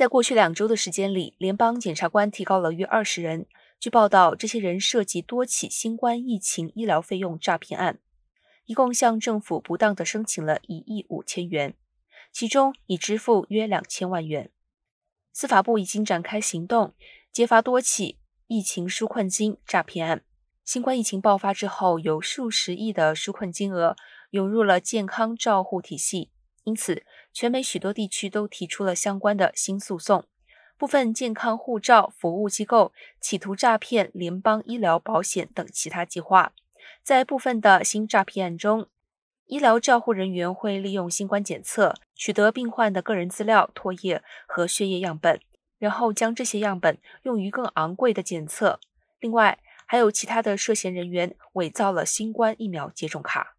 在过去两周的时间里，联邦检察官提高了约二十人。据报道，这些人涉及多起新冠疫情医疗费用诈骗案，一共向政府不当的申请了一亿五千元，其中已支付约两千万元。司法部已经展开行动，揭发多起疫情纾困金诈骗案。新冠疫情爆发之后，有数十亿的纾困金额涌入了健康照护体系，因此全美许多地区都提出了相关的新诉讼。部分健康护照服务机构企图诈骗联邦医疗保险等其他计划。在部分的新诈骗案中，医疗照护人员会利用新冠检测取得病患的个人资料、唾液和血液样本，然后将这些样本用于更昂贵的检测。另外，还有其他的涉嫌人员伪造了新冠疫苗接种卡。